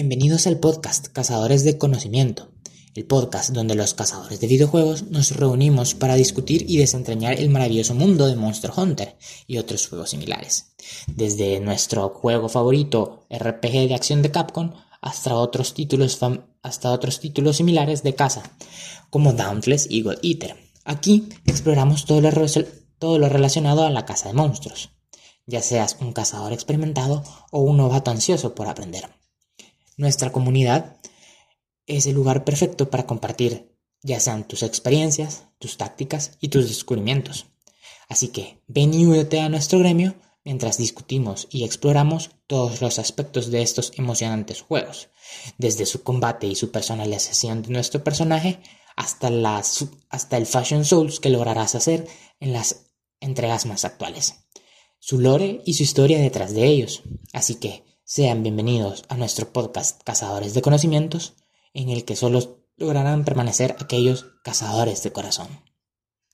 Bienvenidos al podcast Cazadores de Conocimiento, el podcast donde los cazadores de videojuegos nos reunimos para discutir y desentrañar el maravilloso mundo de Monster Hunter y otros juegos similares, desde nuestro juego favorito RPG de acción de Capcom hasta otros títulos, hasta otros títulos similares de caza, como Dauntless Eagle Eater. Aquí exploramos todo lo, todo lo relacionado a la caza de monstruos, ya seas un cazador experimentado o un novato ansioso por aprender. Nuestra comunidad es el lugar perfecto para compartir, ya sean tus experiencias, tus tácticas y tus descubrimientos. Así que ven y a nuestro gremio mientras discutimos y exploramos todos los aspectos de estos emocionantes juegos, desde su combate y su personalización de nuestro personaje hasta, hasta el Fashion Souls que lograrás hacer en las entregas más actuales, su lore y su historia detrás de ellos. Así que sean bienvenidos a nuestro podcast Cazadores de Conocimientos, en el que solo lograrán permanecer aquellos cazadores de corazón.